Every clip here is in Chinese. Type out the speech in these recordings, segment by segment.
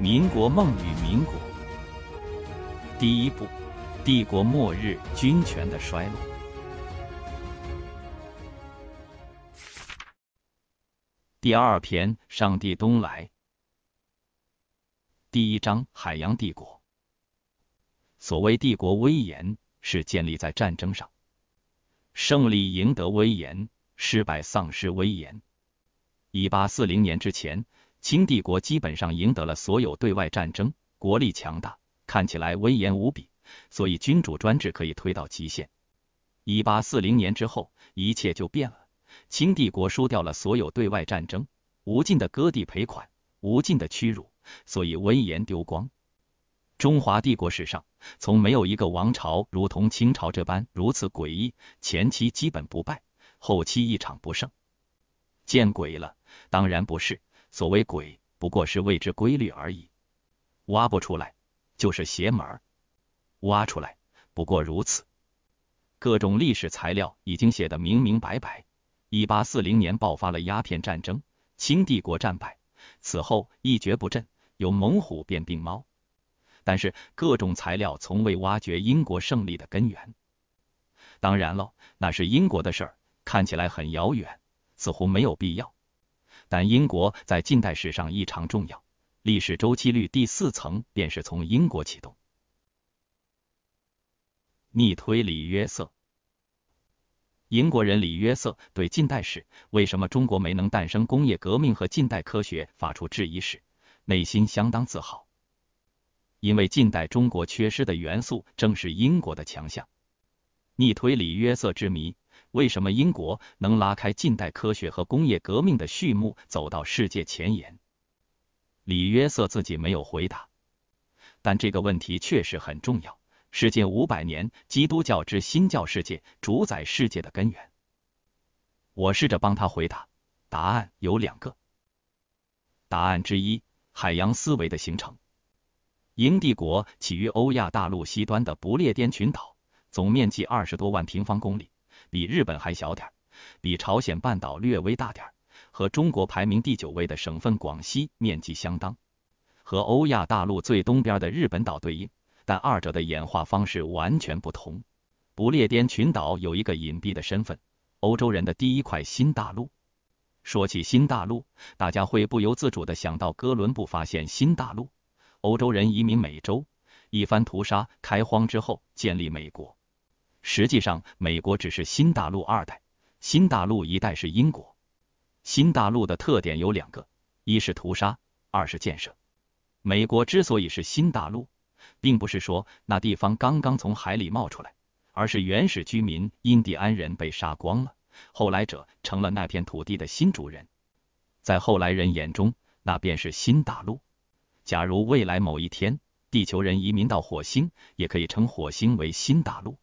民国梦与民国。第一部，帝国末日，军权的衰落。第二篇，上帝东来。第一章，海洋帝国。所谓帝国威严，是建立在战争上，胜利赢得威严，失败丧失威严。一八四零年之前。清帝国基本上赢得了所有对外战争，国力强大，看起来威严无比，所以君主专制可以推到极限。一八四零年之后，一切就变了。清帝国输掉了所有对外战争，无尽的割地赔款，无尽的屈辱，所以威严丢光。中华帝国史上，从没有一个王朝如同清朝这般如此诡异，前期基本不败，后期一场不胜。见鬼了？当然不是。所谓鬼，不过是未知规律而已，挖不出来就是邪门挖出来不过如此。各种历史材料已经写得明明白白。一八四零年爆发了鸦片战争，清帝国战败，此后一蹶不振，由猛虎变病猫。但是各种材料从未挖掘英国胜利的根源。当然了，那是英国的事儿，看起来很遥远，似乎没有必要。但英国在近代史上异常重要，历史周期率第四层便是从英国启动。逆推李约瑟，英国人李约瑟对近代史为什么中国没能诞生工业革命和近代科学发出质疑时，内心相当自豪，因为近代中国缺失的元素正是英国的强项。逆推李约瑟之谜。为什么英国能拉开近代科学和工业革命的序幕，走到世界前沿？李约瑟自己没有回答，但这个问题确实很重要。世界五百年，基督教之新教世界主宰世界的根源。我试着帮他回答，答案有两个。答案之一：海洋思维的形成。英帝国起于欧亚大陆西端的不列颠群岛，总面积二十多万平方公里。比日本还小点儿，比朝鲜半岛略微大点儿，和中国排名第九位的省份广西面积相当，和欧亚大陆最东边的日本岛对应，但二者的演化方式完全不同。不列颠群岛有一个隐蔽的身份，欧洲人的第一块新大陆。说起新大陆，大家会不由自主的想到哥伦布发现新大陆，欧洲人移民美洲，一番屠杀开荒之后建立美国。实际上，美国只是新大陆二代，新大陆一代是英国。新大陆的特点有两个，一是屠杀，二是建设。美国之所以是新大陆，并不是说那地方刚刚从海里冒出来，而是原始居民印第安人被杀光了，后来者成了那片土地的新主人。在后来人眼中，那便是新大陆。假如未来某一天，地球人移民到火星，也可以称火星为新大陆。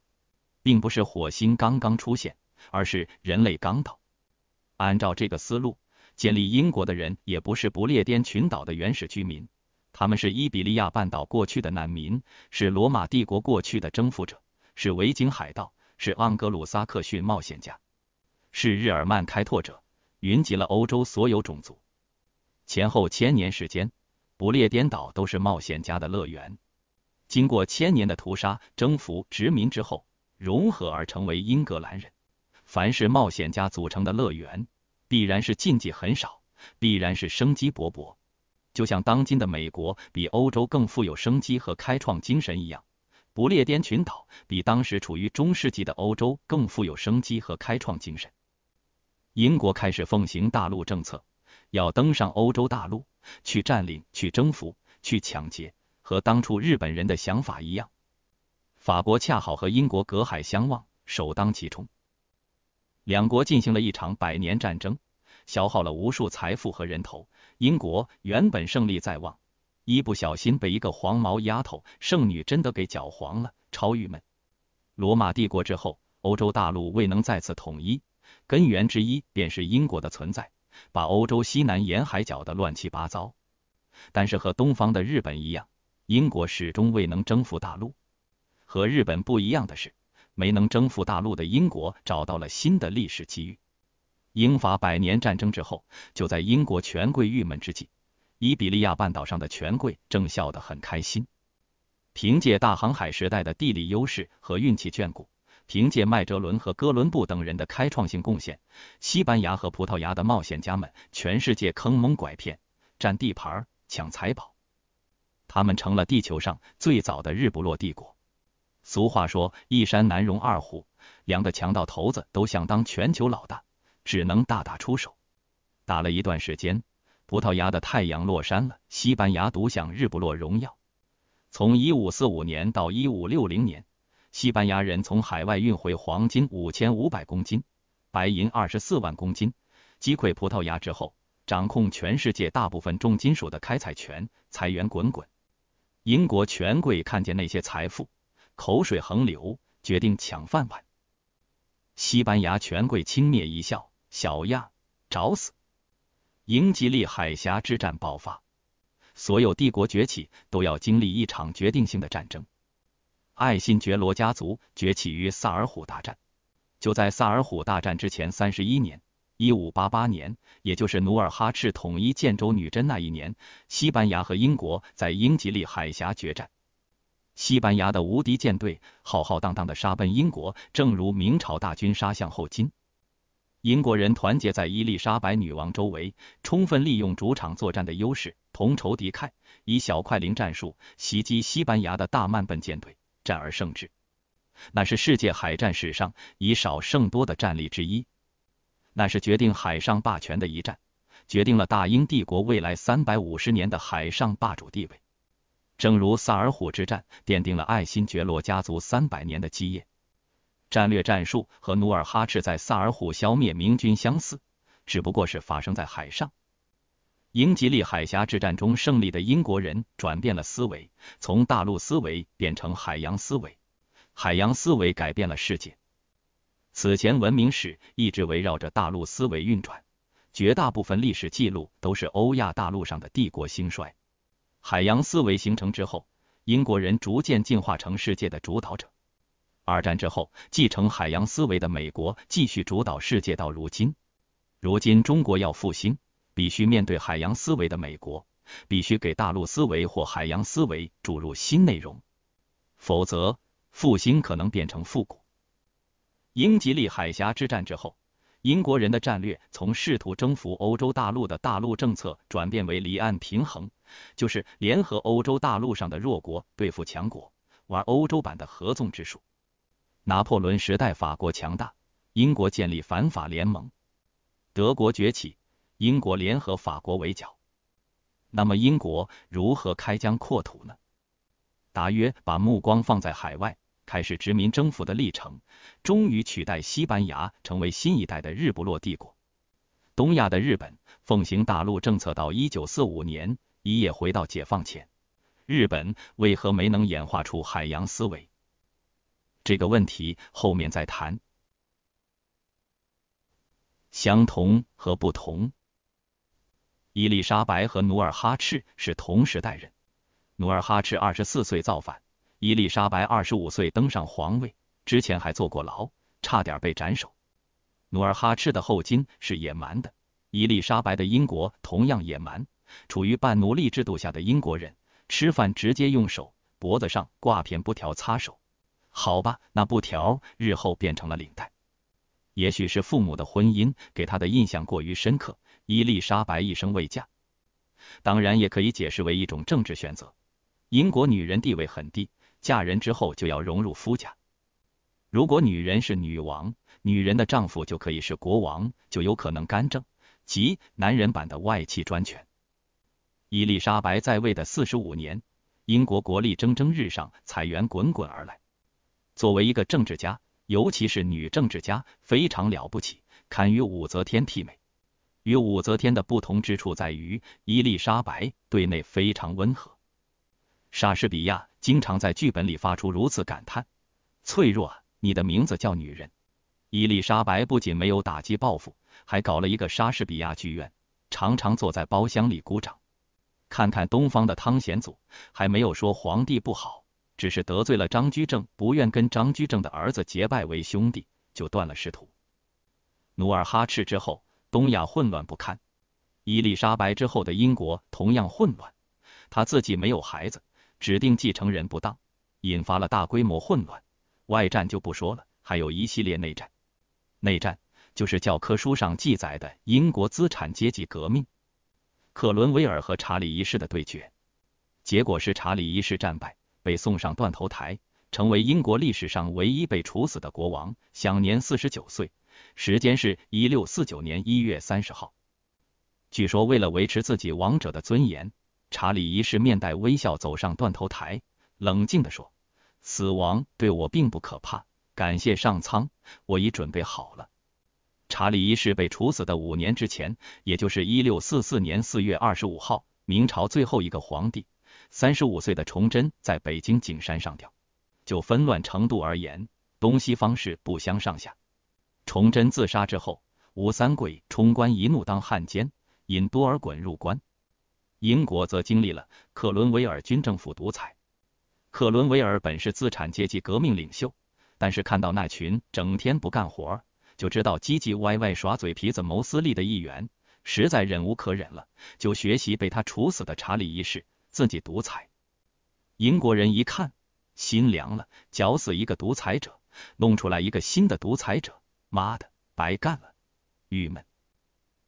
并不是火星刚刚出现，而是人类刚到。按照这个思路，建立英国的人也不是不列颠群岛的原始居民，他们是伊比利亚半岛过去的难民，是罗马帝国过去的征服者，是维京海盗，是盎格鲁撒克逊冒险家，是日耳曼开拓者，云集了欧洲所有种族。前后千年时间，不列颠岛都是冒险家的乐园。经过千年的屠杀、征服、殖民之后。融合而成为英格兰人。凡是冒险家组成的乐园，必然是禁忌很少，必然是生机勃勃。就像当今的美国比欧洲更富有生机和开创精神一样，不列颠群岛比当时处于中世纪的欧洲更富有生机和开创精神。英国开始奉行大陆政策，要登上欧洲大陆，去占领、去征服、去抢劫，和当初日本人的想法一样。法国恰好和英国隔海相望，首当其冲。两国进行了一场百年战争，消耗了无数财富和人头。英国原本胜利在望，一不小心被一个黄毛丫头圣女贞德给搅黄了，超郁闷。罗马帝国之后，欧洲大陆未能再次统一，根源之一便是英国的存在，把欧洲西南沿海搅得乱七八糟。但是和东方的日本一样，英国始终未能征服大陆。和日本不一样的是，没能征服大陆的英国找到了新的历史机遇。英法百年战争之后，就在英国权贵郁闷之际，伊比利亚半岛上的权贵正笑得很开心。凭借大航海时代的地理优势和运气眷顾，凭借麦哲伦和哥伦布等人的开创性贡献，西班牙和葡萄牙的冒险家们全世界坑蒙拐骗，占地盘、抢财宝，他们成了地球上最早的日不落帝国。俗话说，一山难容二虎，两个强盗头子都想当全球老大，只能大打出手。打了一段时间，葡萄牙的太阳落山了，西班牙独享日不落荣耀。从一五四五年到一五六零年，西班牙人从海外运回黄金五千五百公斤，白银二十四万公斤，击溃葡萄牙之后，掌控全世界大部分重金属的开采权，财源滚滚。英国权贵看见那些财富，口水横流，决定抢饭碗。西班牙权贵轻蔑一笑：“小样，找死！”英吉利海峡之战爆发，所有帝国崛起都要经历一场决定性的战争。爱新觉罗家族崛起于萨尔浒大战。就在萨尔浒大战之前三十一年，一五八八年，也就是努尔哈赤统一建州女真那一年，西班牙和英国在英吉利海峡决战。西班牙的无敌舰队浩浩荡荡的杀奔英国，正如明朝大军杀向后金。英国人团结在伊丽莎白女王周围，充分利用主场作战的优势，同仇敌忾，以小快灵战术袭击西班牙的大慢奔舰队，战而胜之。那是世界海战史上以少胜多的战例之一，那是决定海上霸权的一战，决定了大英帝国未来三百五十年的海上霸主地位。正如萨尔浒之战奠定了爱新觉罗家族三百年的基业。战略战术和努尔哈赤在萨尔浒消灭明军相似，只不过是发生在海上。英吉利海峡之战中胜利的英国人转变了思维，从大陆思维变成海洋思维，海洋思维改变了世界。此前文明史一直围绕着大陆思维运转，绝大部分历史记录都是欧亚大陆上的帝国兴衰。海洋思维形成之后，英国人逐渐进化成世界的主导者。二战之后，继承海洋思维的美国继续主导世界到如今。如今中国要复兴，必须面对海洋思维的美国，必须给大陆思维或海洋思维注入新内容，否则复兴可能变成复古。英吉利海峡之战之后，英国人的战略从试图征服欧洲大陆的大陆政策转变为离岸平衡，就是联合欧洲大陆上的弱国对付强国，玩欧洲版的合纵之术。拿破仑时代，法国强大，英国建立反法联盟；德国崛起，英国联合法国围剿。那么，英国如何开疆扩土呢？大约把目光放在海外，开始殖民征服的历程，终于取代西班牙成为新一代的日不落帝国。东亚的日本奉行大陆政策到一九四五年，一夜回到解放前。日本为何没能演化出海洋思维？这个问题后面再谈。相同和不同。伊丽莎白和努尔哈赤是同时代人。努尔哈赤二十四岁造反，伊丽莎白二十五岁登上皇位，之前还坐过牢，差点被斩首。努尔哈赤的后金是野蛮的，伊丽莎白的英国同样野蛮。处于半奴隶制度下的英国人，吃饭直接用手，脖子上挂片布条擦手。好吧，那布条日后变成了领带。也许是父母的婚姻给他的印象过于深刻，伊丽莎白一生未嫁。当然，也可以解释为一种政治选择。英国女人地位很低，嫁人之后就要融入夫家。如果女人是女王，女人的丈夫就可以是国王，就有可能干政，即男人版的外戚专权。伊丽莎白在位的四十五年，英国国力蒸蒸日上，财源滚滚而来。作为一个政治家，尤其是女政治家，非常了不起，堪与武则天媲美。与武则天的不同之处在于，伊丽莎白对内非常温和。莎士比亚经常在剧本里发出如此感叹：“脆弱，你的名字叫女人。”伊丽莎白不仅没有打击报复，还搞了一个莎士比亚剧院，常常坐在包厢里鼓掌。看看东方的汤显祖，还没有说皇帝不好。只是得罪了张居正，不愿跟张居正的儿子结拜为兄弟，就断了师徒。努尔哈赤之后，东亚混乱不堪，伊丽莎白之后的英国同样混乱，她自己没有孩子，指定继承人不当，引发了大规模混乱。外战就不说了，还有一系列内战。内战就是教科书上记载的英国资产阶级革命，克伦威尔和查理一世的对决，结果是查理一世战败，被送上断头台，成为英国历史上唯一被处死的国王，享年四十九岁，时间是一六四九年一月三十号。据说，为了维持自己王者的尊严，查理一世面带微笑走上断头台，冷静地说：“死亡对我并不可怕，感谢上苍，我已准备好了。”查理一世被处死的五年之前，也就是一六四四年四月二十五号，明朝最后一个皇帝，三十五岁的崇祯在北京景山上吊。就纷乱程度而言，东西方是不相上下。崇祯自杀之后，吴三桂冲冠一怒当汉奸。引多尔衮入关，英国则经历了克伦威尔军政府独裁。克伦威尔本是资产阶级革命领袖，但是看到那群整天不干活，就知道唧唧歪歪耍嘴皮子谋私利的议员，实在忍无可忍了，就学习被他处死的查理一世，自己独裁。英国人一看，心凉了，绞死一个独裁者，弄出来一个新的独裁者，妈的，白干了，郁闷。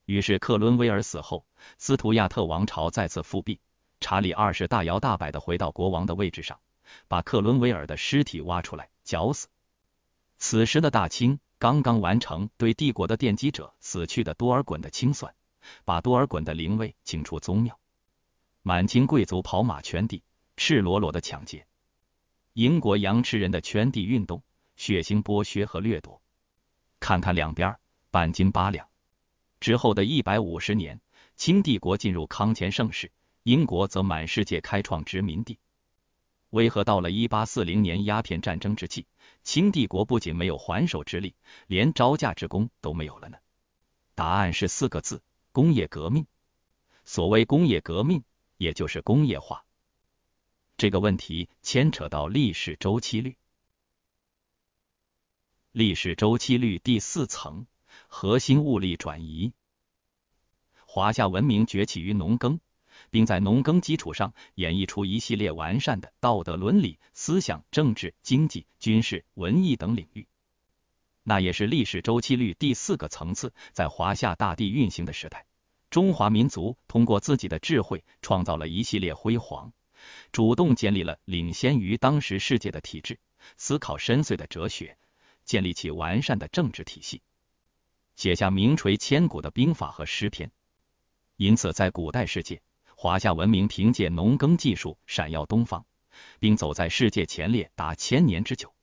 于是克伦威尔死后，斯图亚特王朝再次复辟。查理二世大摇大摆的回到国王的位置上，把克伦威尔的尸体挖出来绞死。此时的大清刚刚完成对帝国的奠基者死去的多尔衮的清算，把多尔衮的灵位请出宗庙。满清贵族跑马圈地，赤裸裸的抢劫。英国洋吃人的圈地运动，血腥剥削和掠夺。看看两边，半斤八两。之后的一百五十年，清帝国进入康乾盛世，英国则满世界开创殖民地。为何到了一八四零年鸦片战争之际，清帝国不仅没有还手之力，连招架之功都没有了呢？答案是四个字：工业革命。所谓工业革命，也就是工业化。这个问题牵扯到历史周期率。历史周期率第四层。核心物力转移。华夏文明崛起于农耕，并在农耕基础上演绎出一系列完善的道德伦理、思想、政治、经济、军事、文艺等领域。那也是历史周期率第四个层次，在华夏大地运行的时代，中华民族通过自己的智慧创造了一系列辉煌，主动建立了领先于当时世界的体制，思考深邃的哲学，建立起完善的政治体系。写下名垂千古的兵法和诗篇，因此在古代世界，华夏文明凭借农耕技术闪耀东方，并走在世界前列达千年之久。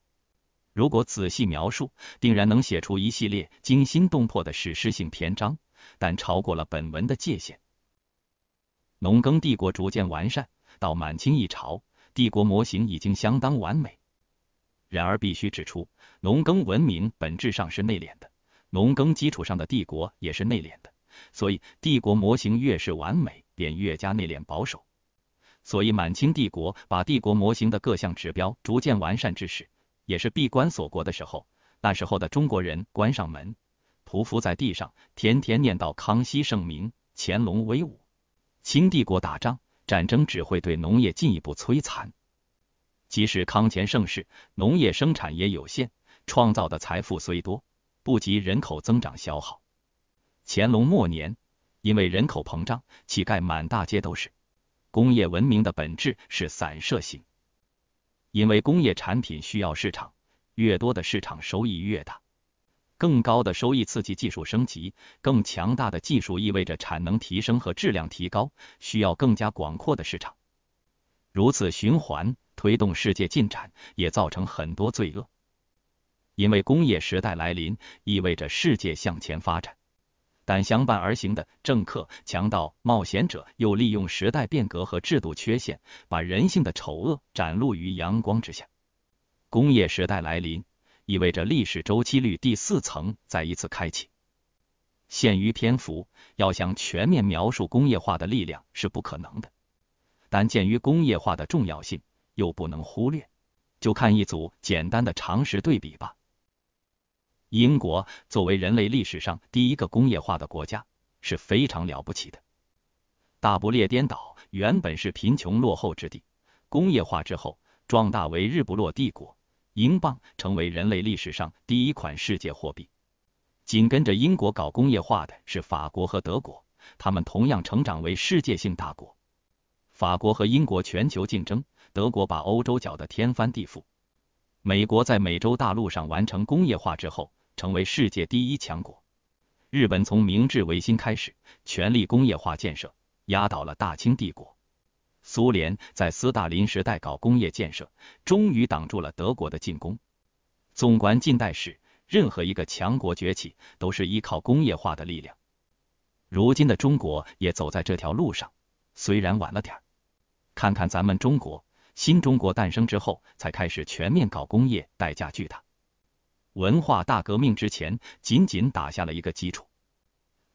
如果仔细描述，定然能写出一系列惊心动魄的史诗性篇章，但超过了本文的界限。农耕帝国逐渐完善，到满清一朝，帝国模型已经相当完美。然而必须指出，农耕文明本质上是内敛的。农耕基础上的帝国也是内敛的，所以帝国模型越是完美，便越加内敛保守。所以满清帝国把帝国模型的各项指标逐渐完善之时，也是闭关锁国的时候。那时候的中国人关上门，匍匐在地上，天天念叨康熙圣明、乾隆威武。清帝国打仗，战争只会对农业进一步摧残。即使康乾盛世，农业生产也有限，创造的财富虽多。不及人口增长消耗。乾隆末年，因为人口膨胀，乞丐满大街都是。工业文明的本质是散射性，因为工业产品需要市场，越多的市场收益越大。更高的收益刺激技术升级，更强大的技术意味着产能提升和质量提高，需要更加广阔的市场。如此循环推动世界进展，也造成很多罪恶。因为工业时代来临，意味着世界向前发展，但相伴而行的政客、强盗、冒险者又利用时代变革和制度缺陷，把人性的丑恶展露于阳光之下。工业时代来临，意味着历史周期率第四层再一次开启。限于篇幅，要想全面描述工业化的力量是不可能的，但鉴于工业化的重要性，又不能忽略，就看一组简单的常识对比吧。英国作为人类历史上第一个工业化的国家，是非常了不起的。大不列颠岛原本是贫穷落后之地，工业化之后壮大为日不落帝国，英镑成为人类历史上第一款世界货币。紧跟着英国搞工业化的是法国和德国，他们同样成长为世界性大国。法国和英国全球竞争，德国把欧洲搅得天翻地覆。美国在美洲大陆上完成工业化之后，成为世界第一强国。日本从明治维新开始，全力工业化建设，压倒了大清帝国。苏联在斯大林时代搞工业建设，终于挡住了德国的进攻。纵观近代史，任何一个强国崛起，都是依靠工业化的力量。如今的中国也走在这条路上，虽然晚了点儿。看看咱们中国。新中国诞生之后，才开始全面搞工业，代价巨大。文化大革命之前，仅仅打下了一个基础。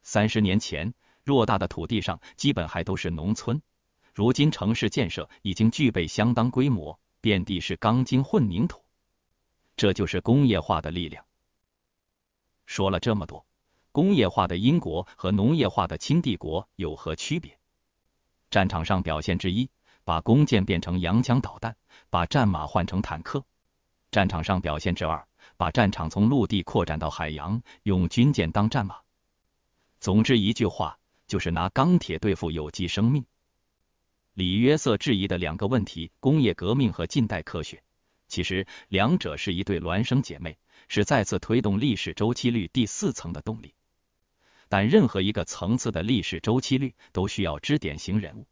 三十年前，偌大的土地上基本还都是农村，如今城市建设已经具备相当规模，遍地是钢筋混凝土。这就是工业化的力量。说了这么多，工业化的英国和农业化的清帝国有何区别？战场上表现之一。把弓箭变成洋枪导弹，把战马换成坦克。战场上表现之二，把战场从陆地扩展到海洋，用军舰当战马。总之一句话，就是拿钢铁对付有机生命。李约瑟质疑的两个问题：工业革命和近代科学，其实两者是一对孪生姐妹，是再次推动历史周期率第四层的动力。但任何一个层次的历史周期率都需要支点型人物。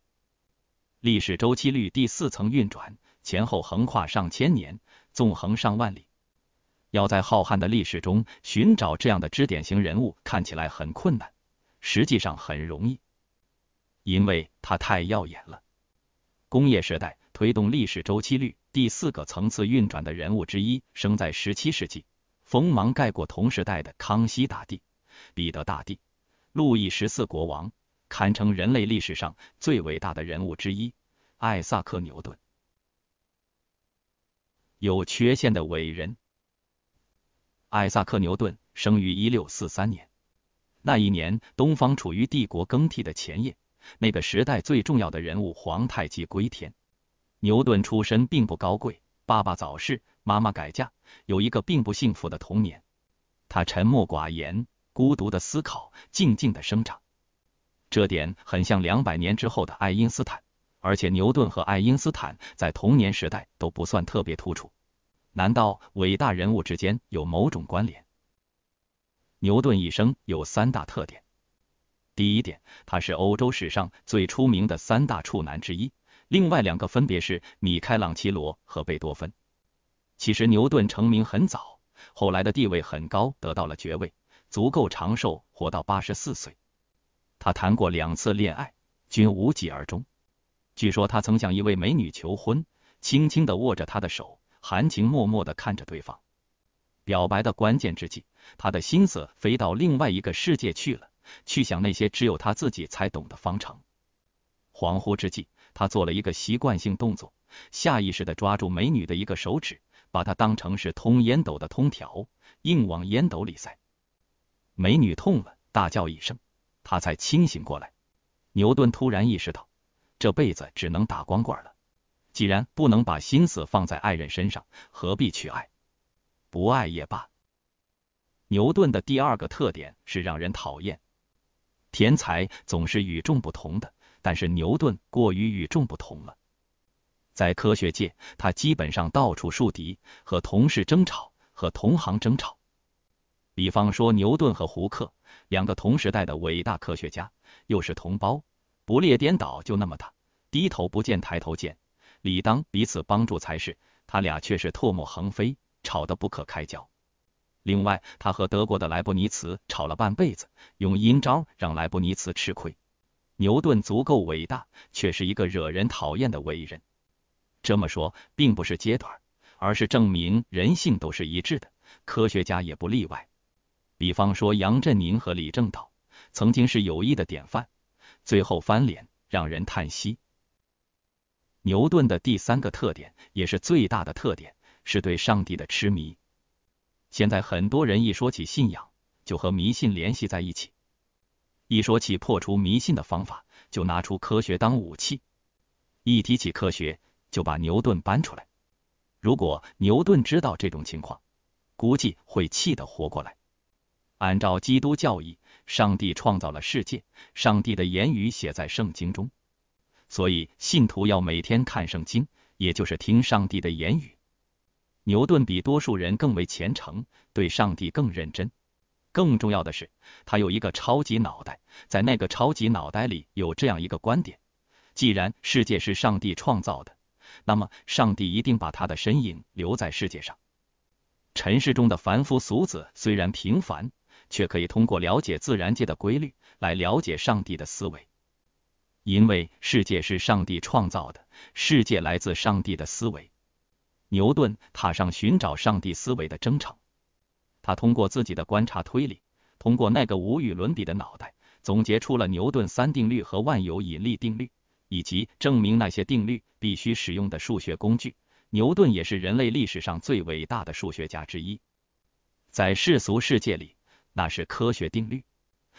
历史周期率第四层运转，前后横跨上千年，纵横上万里。要在浩瀚的历史中寻找这样的支点型人物，看起来很困难，实际上很容易，因为它太耀眼了。工业时代推动历史周期率第四个层次运转的人物之一，生在十七世纪，锋芒盖过同时代的康熙大帝、彼得大帝、路易十四国王。堪称人类历史上最伟大的人物之一，艾萨克·牛顿。有缺陷的伟人。艾萨克·牛顿生于一六四三年，那一年东方处于帝国更替的前夜，那个时代最重要的人物皇太极归天。牛顿出身并不高贵，爸爸早逝，妈妈改嫁，有一个并不幸福的童年。他沉默寡言，孤独的思考，静静的生长。这点很像两百年之后的爱因斯坦，而且牛顿和爱因斯坦在童年时代都不算特别突出。难道伟大人物之间有某种关联？牛顿一生有三大特点。第一点，他是欧洲史上最出名的三大处男之一，另外两个分别是米开朗基罗和贝多芬。其实牛顿成名很早，后来的地位很高，得到了爵位，足够长寿，活到八十四岁。他谈过两次恋爱，均无疾而终。据说他曾向一位美女求婚，轻轻的握着她的手，含情脉脉的看着对方。表白的关键之际，他的心思飞到另外一个世界去了，去想那些只有他自己才懂的方程。恍惚之际，他做了一个习惯性动作，下意识的抓住美女的一个手指，把它当成是通烟斗的通条，硬往烟斗里塞。美女痛了，大叫一声。他才清醒过来。牛顿突然意识到，这辈子只能打光棍了。既然不能把心思放在爱人身上，何必去爱？不爱也罢。牛顿的第二个特点是让人讨厌。天才总是与众不同的，但是牛顿过于与众不同了。在科学界，他基本上到处树敌，和同事争吵，和同行争吵。比方说，牛顿和胡克。两个同时代的伟大科学家，又是同胞，不列颠岛就那么大，低头不见抬头见，理当彼此帮助才是。他俩却是唾沫横飞，吵得不可开交。另外，他和德国的莱布尼茨吵了半辈子，用阴招让莱布尼茨吃亏。牛顿足够伟大，却是一个惹人讨厌的伟人。这么说，并不是揭短，而是证明人性都是一致的，科学家也不例外。比方说，杨振宁和李政道曾经是友谊的典范，最后翻脸，让人叹息。牛顿的第三个特点，也是最大的特点，是对上帝的痴迷。现在很多人一说起信仰，就和迷信联系在一起；一说起破除迷信的方法，就拿出科学当武器，一提起科学就把牛顿搬出来。如果牛顿知道这种情况，估计会气得活过来。按照基督教义，上帝创造了世界，上帝的言语写在圣经中，所以信徒要每天看圣经，也就是听上帝的言语。牛顿比多数人更为虔诚，对上帝更认真。更重要的是，他有一个超级脑袋，在那个超级脑袋里有这样一个观点：既然世界是上帝创造的，那么上帝一定把他的身影留在世界上。尘世中的凡夫俗子虽然平凡，却可以通过了解自然界的规律来了解上帝的思维。因为世界是上帝创造的，世界来自上帝的思维。牛顿踏上寻找上帝思维的征程。他通过自己的观察推理，通过那个无与伦比的脑袋，总结出了牛顿三定律和万有引力定律，以及证明那些定律必须使用的数学工具。牛顿也是人类历史上最伟大的数学家之一。在世俗世界里，那是科学定律；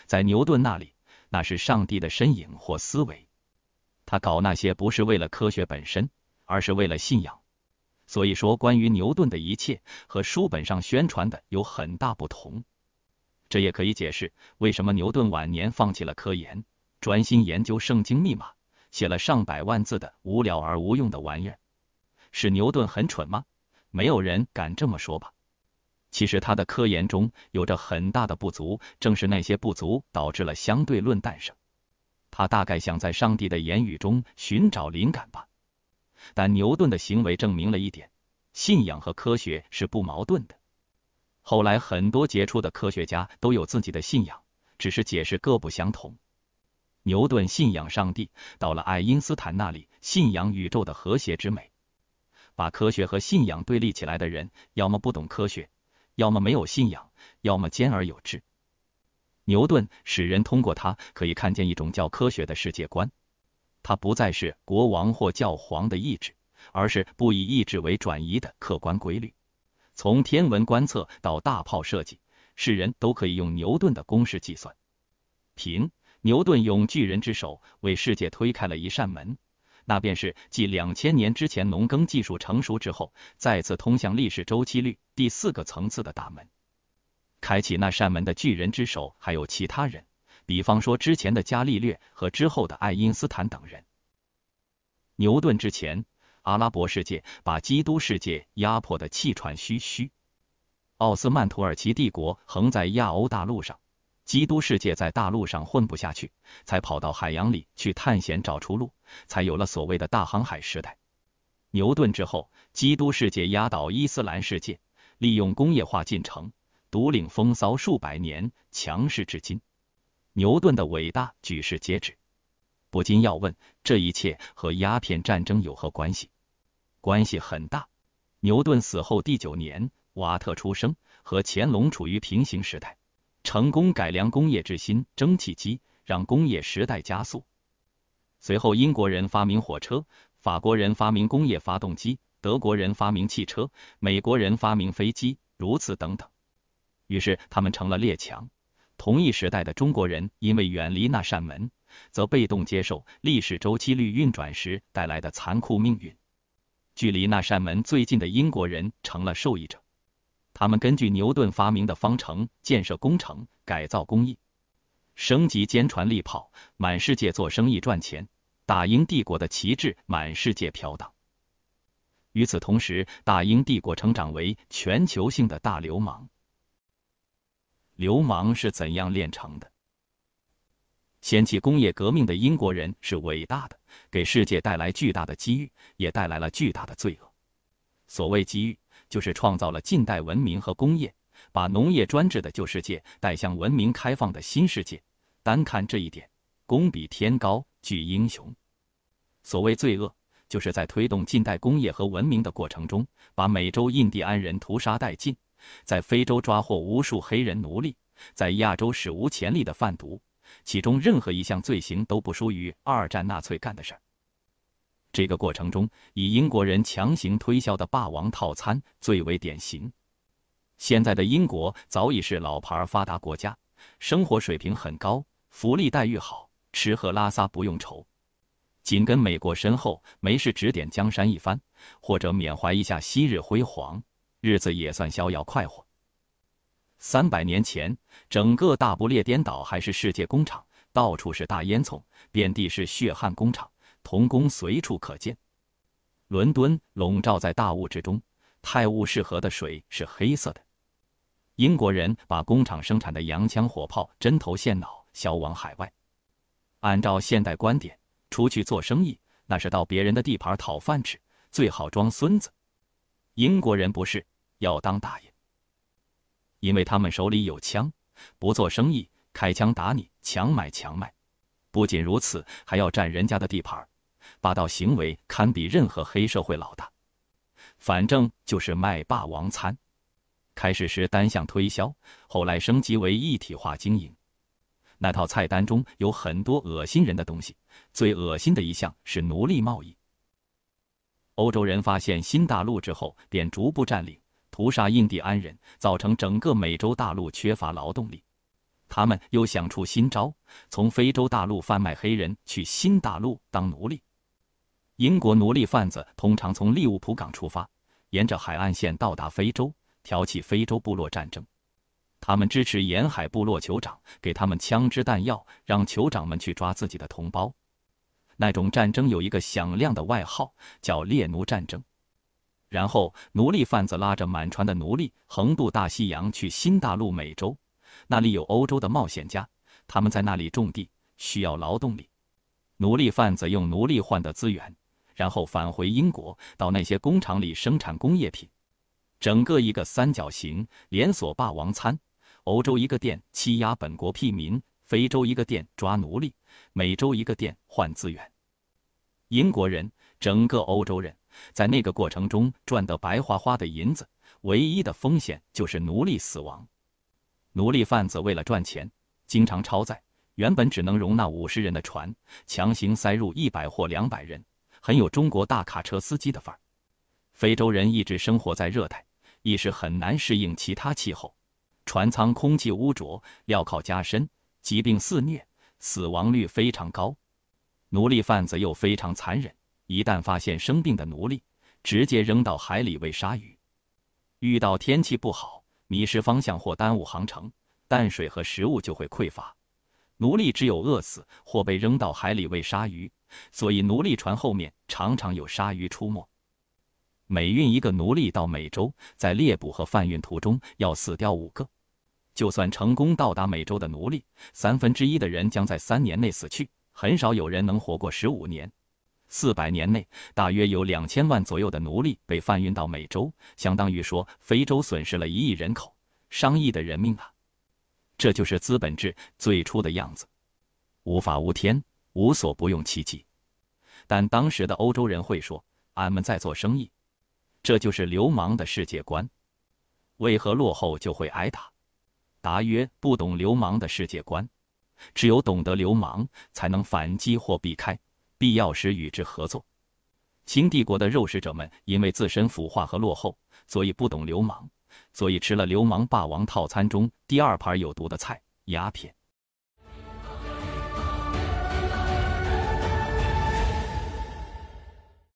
在牛顿那里，那是上帝的身影或思维。他搞那些不是为了科学本身，而是为了信仰。所以说，关于牛顿的一切和书本上宣传的有很大不同。这也可以解释为什么牛顿晚年放弃了科研，专心研究圣经密码，写了上百万字的无聊而无用的玩意儿。是牛顿很蠢吗？没有人敢这么说吧。其实他的科研中有着很大的不足，正是那些不足导致了相对论诞生。他大概想在上帝的言语中寻找灵感吧。但牛顿的行为证明了一点：信仰和科学是不矛盾的。后来很多杰出的科学家都有自己的信仰，只是解释各不相同。牛顿信仰上帝，到了爱因斯坦那里，信仰宇宙的和谐之美。把科学和信仰对立起来的人，要么不懂科学，要么没有信仰，要么兼而有之。牛顿使人通过他可以看见一种叫科学的世界观。它不再是国王或教皇的意志，而是不以意志为转移的客观规律。从天文观测到大炮设计，世人都可以用牛顿的公式计算。平，牛顿用巨人之手为世界推开了一扇门，那便是继两千年之前农耕技术成熟之后，再次通向历史周期率第四个层次的大门。开启那扇门的巨人之手还有其他人。比方说之前的伽利略和之后的爱因斯坦等人。牛顿之前，阿拉伯世界把基督世界压迫的气喘吁吁。奥斯曼土耳其帝国横在亚欧大陆上，基督世界在大陆上混不下去，才跑到海洋里去探险找出路，才有了所谓的大航海时代。牛顿之后，基督世界压倒伊斯兰世界，利用工业化进程，独领风骚数百年，强势至今。牛顿的伟大举世皆知，不禁要问：这一切和鸦片战争有何关系？关系很大。牛顿死后第九年，瓦特出生，和乾隆处于平行时代，成功改良工业之心——蒸汽机，让工业时代加速。随后，英国人发明火车，法国人发明工业发动机，德国人发明汽车，美国人发明飞机，如此等等。于是，他们成了列强。同一时代的中国人，因为远离那扇门，则被动接受历史周期率运转时带来的残酷命运。距离那扇门最近的英国人成了受益者，他们根据牛顿发明的方程建设工程，改造工艺，升级坚船利炮，满世界做生意赚钱，大英帝国的旗帜满世界飘荡。与此同时，大英帝国成长为全球性的大流氓。流氓是怎样炼成的？掀起工业革命的英国人是伟大的，给世界带来巨大的机遇，也带来了巨大的罪恶。所谓机遇，就是创造了近代文明和工业，把农业专制的旧世界带向文明开放的新世界。单看这一点，功比天高，具英雄。所谓罪恶，就是在推动近代工业和文明的过程中，把美洲印第安人屠杀殆尽。在非洲抓获无数黑人奴隶，在亚洲史无前例的贩毒，其中任何一项罪行都不输于二战纳粹干的事儿。这个过程中，以英国人强行推销的霸王套餐最为典型。现在的英国早已是老牌发达国家，生活水平很高，福利待遇好，吃喝拉撒不用愁，紧跟美国身后，没事指点江山一番，或者缅怀一下昔日辉煌，日子也算逍遥快活。三百年前，整个大不列颠岛还是世界工厂，到处是大烟囱，遍地是血汗工厂，童工随处可见。伦敦笼罩在大雾之中，泰晤士河的水是黑色的。英国人把工厂生产的洋枪火炮、针头线脑销往海外。按照现代观点，出去做生意那是到别人的地盘讨饭吃，最好装孙子。英国人不是要当大爷，因为他们手里有枪，不做生意开枪打你，强买强卖。不仅如此，还要占人家的地盘，霸道行为堪比任何黑社会老大。反正就是卖霸王餐。开始时单向推销，后来升级为一体化经营。那套菜单中有很多恶心人的东西，最恶心的一项是奴隶贸易。欧洲人发现新大陆之后，便逐步占领、屠杀印第安人，造成整个美洲大陆缺乏劳动力。他们又想出新招，从非洲大陆贩卖黑人去新大陆当奴隶。英国奴隶贩子通常从利物浦港出发，沿着海岸线到达非洲。挑起非洲部落战争，他们支持沿海部落酋长，给他们枪支弹药，让酋长们去抓自己的同胞。那种战争有一个响亮的外号，叫猎奴战争。然后，奴隶贩子拉着满船的奴隶横渡大西洋去新大陆美洲，那里有欧洲的冒险家，他们在那里种地，需要劳动力。奴隶贩子用奴隶换的资源，然后返回英国，到那些工厂里生产工业品。整个一个三角形连锁霸王餐，欧洲一个店欺压本国屁民，非洲一个店抓奴隶，美洲一个店换资源。英国人，整个欧洲人，在那个过程中赚得白花花的银子，唯一的风险就是奴隶死亡。奴隶贩子为了赚钱，经常超载，原本只能容纳五十人的船，强行塞入一百或两百人，很有中国大卡车司机的范儿。非洲人一直生活在热带。一时很难适应其他气候，船舱空气污浊，镣铐加深，疾病肆虐，死亡率非常高。奴隶贩子又非常残忍，一旦发现生病的奴隶，直接扔到海里喂鲨鱼。遇到天气不好，迷失方向或耽误航程，淡水和食物就会匮乏，奴隶只有饿死或被扔到海里喂鲨鱼。所以奴隶船后面常常有鲨鱼出没。每运一个奴隶到美洲，在猎捕和贩运途中要死掉五个。就算成功到达美洲的奴隶，三分之一的人将在三年内死去，很少有人能活过十五年。四百年内，大约有两千万左右的奴隶被贩运到美洲，相当于说非洲损失了一亿人口，上亿的人命啊！这就是资本制最初的样子，无法无天，无所不用其极。但当时的欧洲人会说：“俺们在做生意。”这就是流氓的世界观。为何落后就会挨打？答曰：不懂流氓的世界观，只有懂得流氓，才能反击或避开，必要时与之合作。清帝国的肉食者们因为自身腐化和落后，所以不懂流氓，所以吃了流氓霸王套餐中第二盘有毒的菜——鸦片。